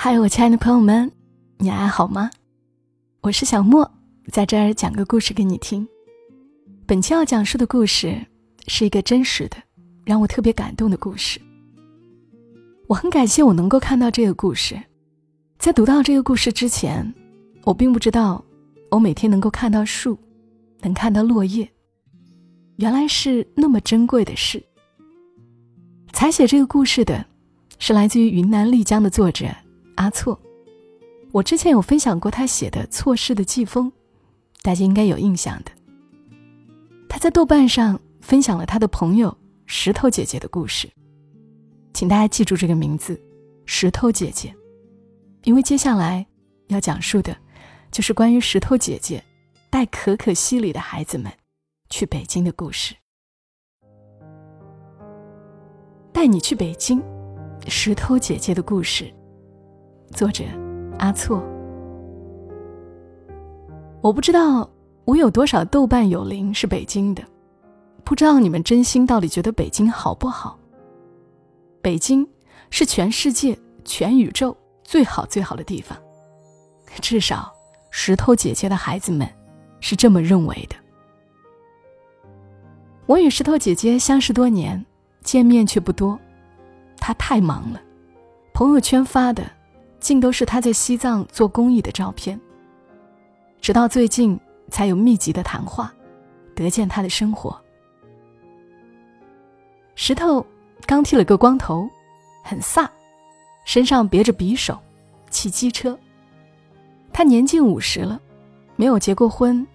嗨，我亲爱的朋友们，你还好吗？我是小莫，在这儿讲个故事给你听。本期要讲述的故事是一个真实的、让我特别感动的故事。我很感谢我能够看到这个故事。在读到这个故事之前，我并不知道我每天能够看到树，能看到落叶，原来是那么珍贵的事。采写这个故事的，是来自于云南丽江的作者阿错。我之前有分享过他写的《错失的季风》，大家应该有印象的。他在豆瓣上分享了他的朋友石头姐姐的故事，请大家记住这个名字——石头姐姐，因为接下来要讲述的，就是关于石头姐姐带可可西里的孩子们去北京的故事。带你去北京，石头姐姐的故事，作者阿错。我不知道我有多少豆瓣友邻是北京的，不知道你们真心到底觉得北京好不好？北京是全世界、全宇宙最好最好的地方，至少石头姐姐的孩子们是这么认为的。我与石头姐姐相识多年。见面却不多，她太忙了，朋友圈发的竟都是他在西藏做公益的照片。直到最近才有密集的谈话，得见他的生活。石头刚剃了个光头，很飒，身上别着匕首，骑机车。他年近五十了，没有结过婚，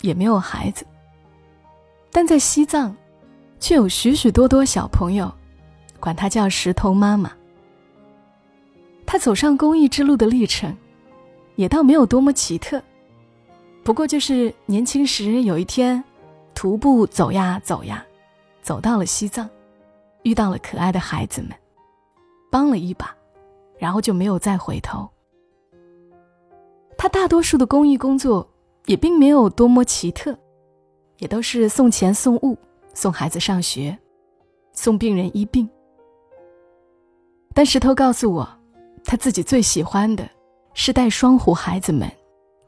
也没有孩子，但在西藏。却有许许多多小朋友，管他叫石头妈妈。他走上公益之路的历程，也倒没有多么奇特，不过就是年轻时有一天，徒步走呀走呀，走到了西藏，遇到了可爱的孩子们，帮了一把，然后就没有再回头。他大多数的公益工作也并没有多么奇特，也都是送钱送物。送孩子上学，送病人医病。但石头告诉我，他自己最喜欢的是带双湖孩子们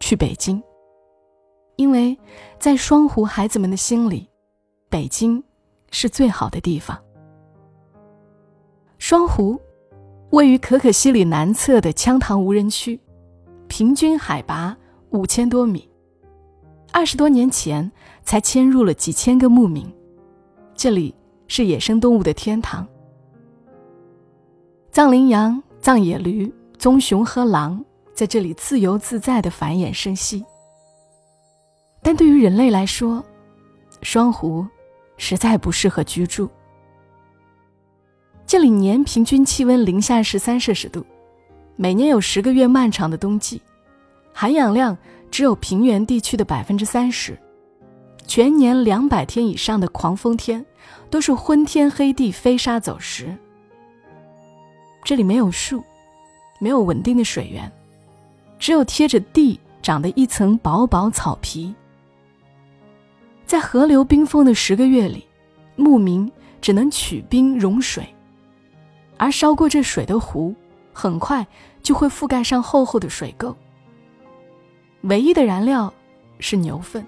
去北京，因为在双湖孩子们的心里，北京是最好的地方。双湖位于可可西里南侧的羌塘无人区，平均海拔五千多米，二十多年前才迁入了几千个牧民。这里是野生动物的天堂，藏羚羊、藏野驴、棕熊和狼在这里自由自在的繁衍生息。但对于人类来说，双湖实在不适合居住。这里年平均气温零下十三摄氏度，每年有十个月漫长的冬季，含氧量只有平原地区的百分之三十。全年两百天以上的狂风天，都是昏天黑地、飞沙走石。这里没有树，没有稳定的水源，只有贴着地长的一层薄薄草皮。在河流冰封的十个月里，牧民只能取冰融水，而烧过这水的壶，很快就会覆盖上厚厚的水垢。唯一的燃料是牛粪。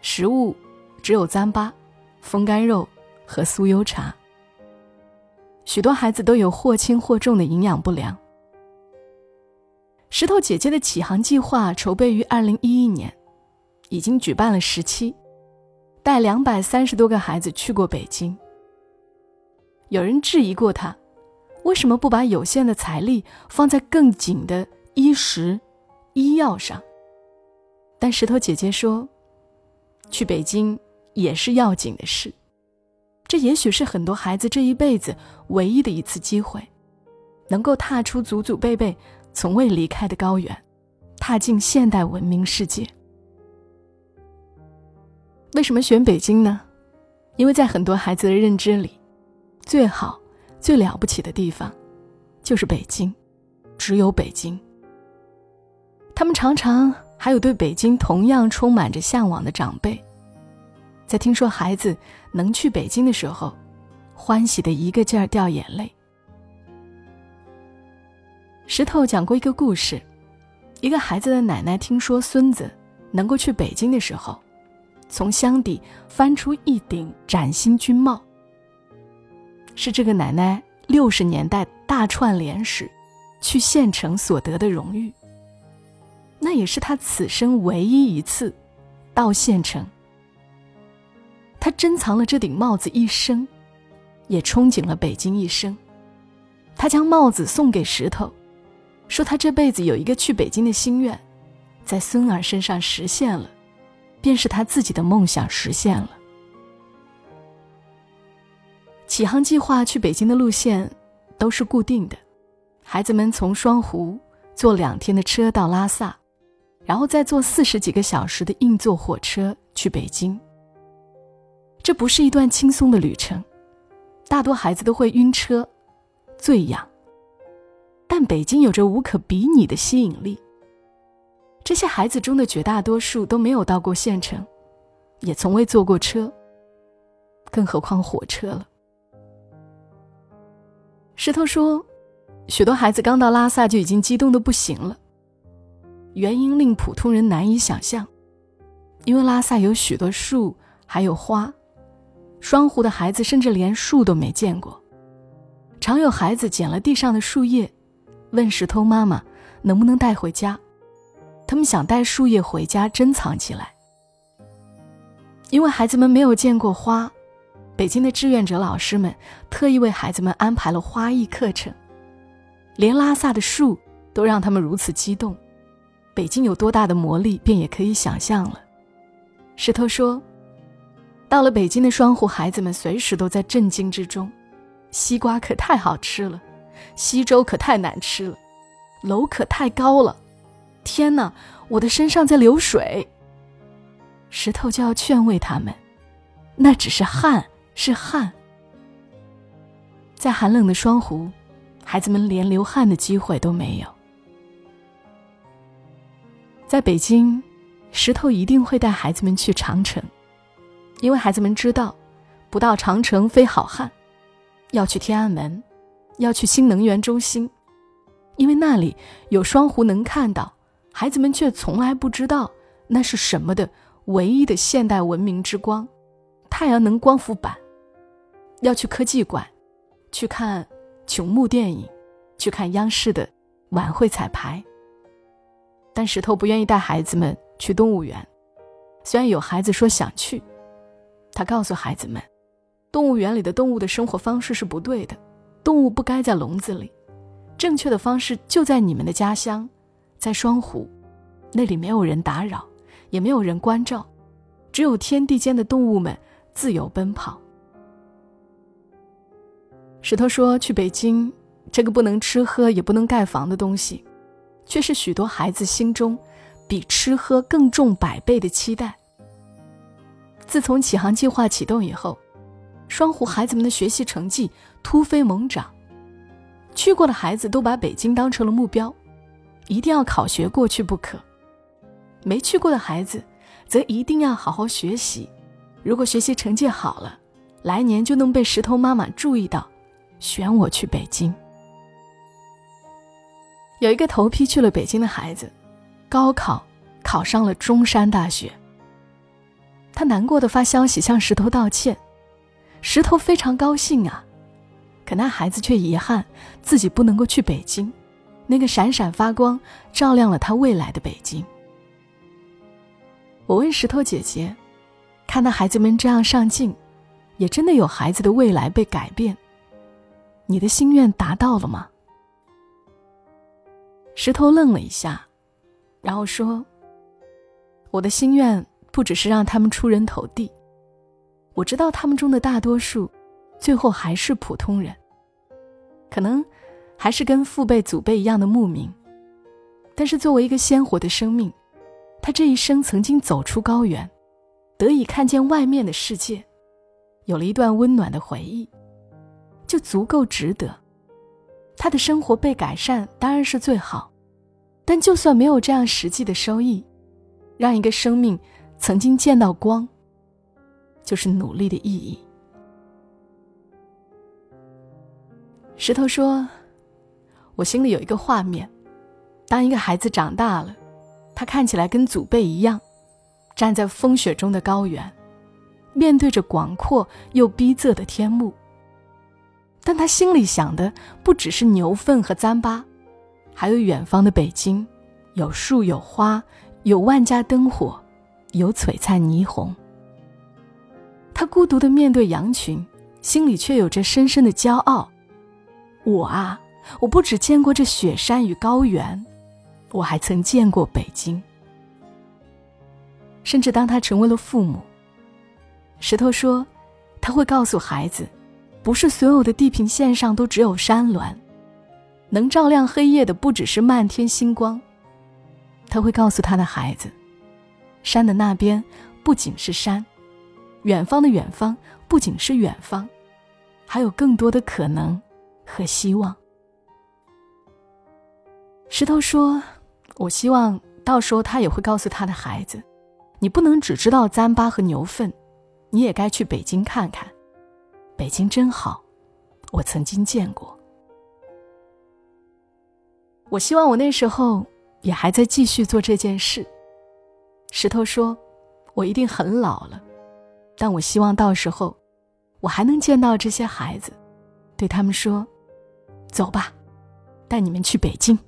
食物只有糌粑、风干肉和酥油茶。许多孩子都有或轻或重的营养不良。石头姐姐的启航计划筹备于二零一一年，已经举办了十期，带两百三十多个孩子去过北京。有人质疑过他，为什么不把有限的财力放在更紧的衣食、医药上？但石头姐姐说。去北京也是要紧的事，这也许是很多孩子这一辈子唯一的一次机会，能够踏出祖祖辈辈从未离开的高原，踏进现代文明世界。为什么选北京呢？因为在很多孩子的认知里，最好、最了不起的地方，就是北京，只有北京。他们常常。还有对北京同样充满着向往的长辈，在听说孩子能去北京的时候，欢喜的一个劲儿掉眼泪。石头讲过一个故事：一个孩子的奶奶听说孙子能够去北京的时候，从箱底翻出一顶崭新军帽，是这个奶奶六十年代大串联时去县城所得的荣誉。那也是他此生唯一一次到县城。他珍藏了这顶帽子一生，也憧憬了北京一生。他将帽子送给石头，说他这辈子有一个去北京的心愿，在孙儿身上实现了，便是他自己的梦想实现了。启航计划去北京的路线都是固定的，孩子们从双湖坐两天的车到拉萨，然后再坐四十几个小时的硬座火车去北京。这不是一段轻松的旅程，大多孩子都会晕车、醉氧。但北京有着无可比拟的吸引力。这些孩子中的绝大多数都没有到过县城，也从未坐过车，更何况火车了。石头说，许多孩子刚到拉萨就已经激动的不行了。原因令普通人难以想象，因为拉萨有许多树，还有花。双湖的孩子甚至连树都没见过，常有孩子捡了地上的树叶，问石头妈妈能不能带回家。他们想带树叶回家珍藏起来。因为孩子们没有见过花，北京的志愿者老师们特意为孩子们安排了花艺课程。连拉萨的树都让他们如此激动，北京有多大的魔力，便也可以想象了。石头说。到了北京的双湖，孩子们随时都在震惊之中。西瓜可太好吃了，稀粥可太难吃了，楼可太高了。天哪，我的身上在流水。石头就要劝慰他们，那只是汗，是汗。在寒冷的双湖，孩子们连流汗的机会都没有。在北京，石头一定会带孩子们去长城。因为孩子们知道，不到长城非好汉，要去天安门，要去新能源中心，因为那里有双湖能看到，孩子们却从来不知道那是什么的唯一的现代文明之光——太阳能光伏板。要去科技馆，去看琼木电影，去看央视的晚会彩排。但石头不愿意带孩子们去动物园，虽然有孩子说想去。他告诉孩子们，动物园里的动物的生活方式是不对的，动物不该在笼子里，正确的方式就在你们的家乡，在双湖，那里没有人打扰，也没有人关照，只有天地间的动物们自由奔跑。石头说：“去北京，这个不能吃喝也不能盖房的东西，却是许多孩子心中比吃喝更重百倍的期待。”自从启航计划启动以后，双湖孩子们的学习成绩突飞猛涨。去过的孩子都把北京当成了目标，一定要考学过去不可；没去过的孩子，则一定要好好学习。如果学习成绩好了，来年就能被石头妈妈注意到，选我去北京。有一个头批去了北京的孩子，高考考上了中山大学。他难过的发消息向石头道歉，石头非常高兴啊，可那孩子却遗憾自己不能够去北京，那个闪闪发光、照亮了他未来的北京。我问石头姐姐，看到孩子们这样上进，也真的有孩子的未来被改变，你的心愿达到了吗？石头愣了一下，然后说：“我的心愿。”不只是让他们出人头地，我知道他们中的大多数，最后还是普通人，可能还是跟父辈祖辈一样的牧民，但是作为一个鲜活的生命，他这一生曾经走出高原，得以看见外面的世界，有了一段温暖的回忆，就足够值得。他的生活被改善当然是最好，但就算没有这样实际的收益，让一个生命。曾经见到光，就是努力的意义。石头说：“我心里有一个画面：当一个孩子长大了，他看起来跟祖辈一样，站在风雪中的高原，面对着广阔又逼仄的天幕。但他心里想的不只是牛粪和糌粑，还有远方的北京，有树有花，有万家灯火，有璀璨霓虹。他孤独的面对羊群，心里却有着深深的骄傲。我啊，我不只见过这雪山与高原，我还曾见过北京。甚至当他成为了父母，石头说，他会告诉孩子，不是所有的地平线上都只有山峦，能照亮黑夜的不只是漫天星光。他会告诉他的孩子，山的那边不仅是山。远方的远方不仅是远方，还有更多的可能和希望。石头说：“我希望到时候他也会告诉他的孩子，你不能只知道糌粑和牛粪，你也该去北京看看。北京真好，我曾经见过。我希望我那时候也还在继续做这件事。”石头说：“我一定很老了。”但我希望到时候，我还能见到这些孩子，对他们说：“走吧，带你们去北京。”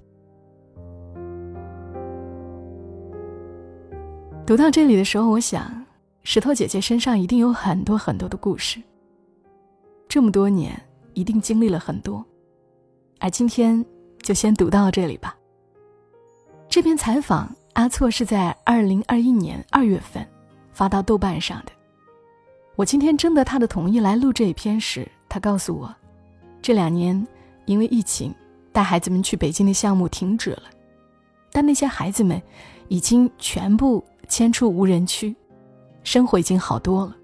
读到这里的时候，我想，石头姐姐身上一定有很多很多的故事。这么多年，一定经历了很多，而今天就先读到这里吧。这篇采访，阿措是在二零二一年二月份发到豆瓣上的。我今天征得他的同意来录这一篇时，他告诉我，这两年因为疫情，带孩子们去北京的项目停止了，但那些孩子们已经全部迁出无人区，生活已经好多了。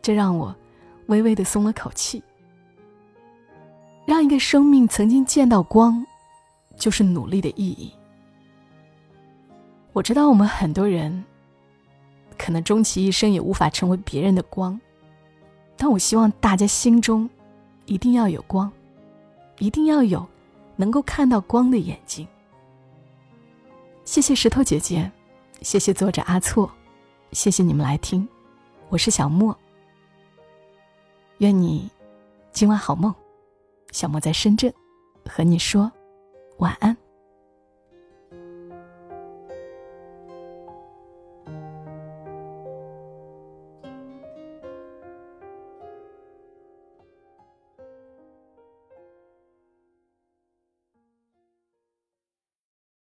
这让我微微的松了口气。让一个生命曾经见到光，就是努力的意义。我知道我们很多人。可能终其一生也无法成为别人的光，但我希望大家心中一定要有光，一定要有能够看到光的眼睛。谢谢石头姐姐，谢谢作者阿错，谢谢你们来听，我是小莫。愿你今晚好梦，小莫在深圳和你说晚安。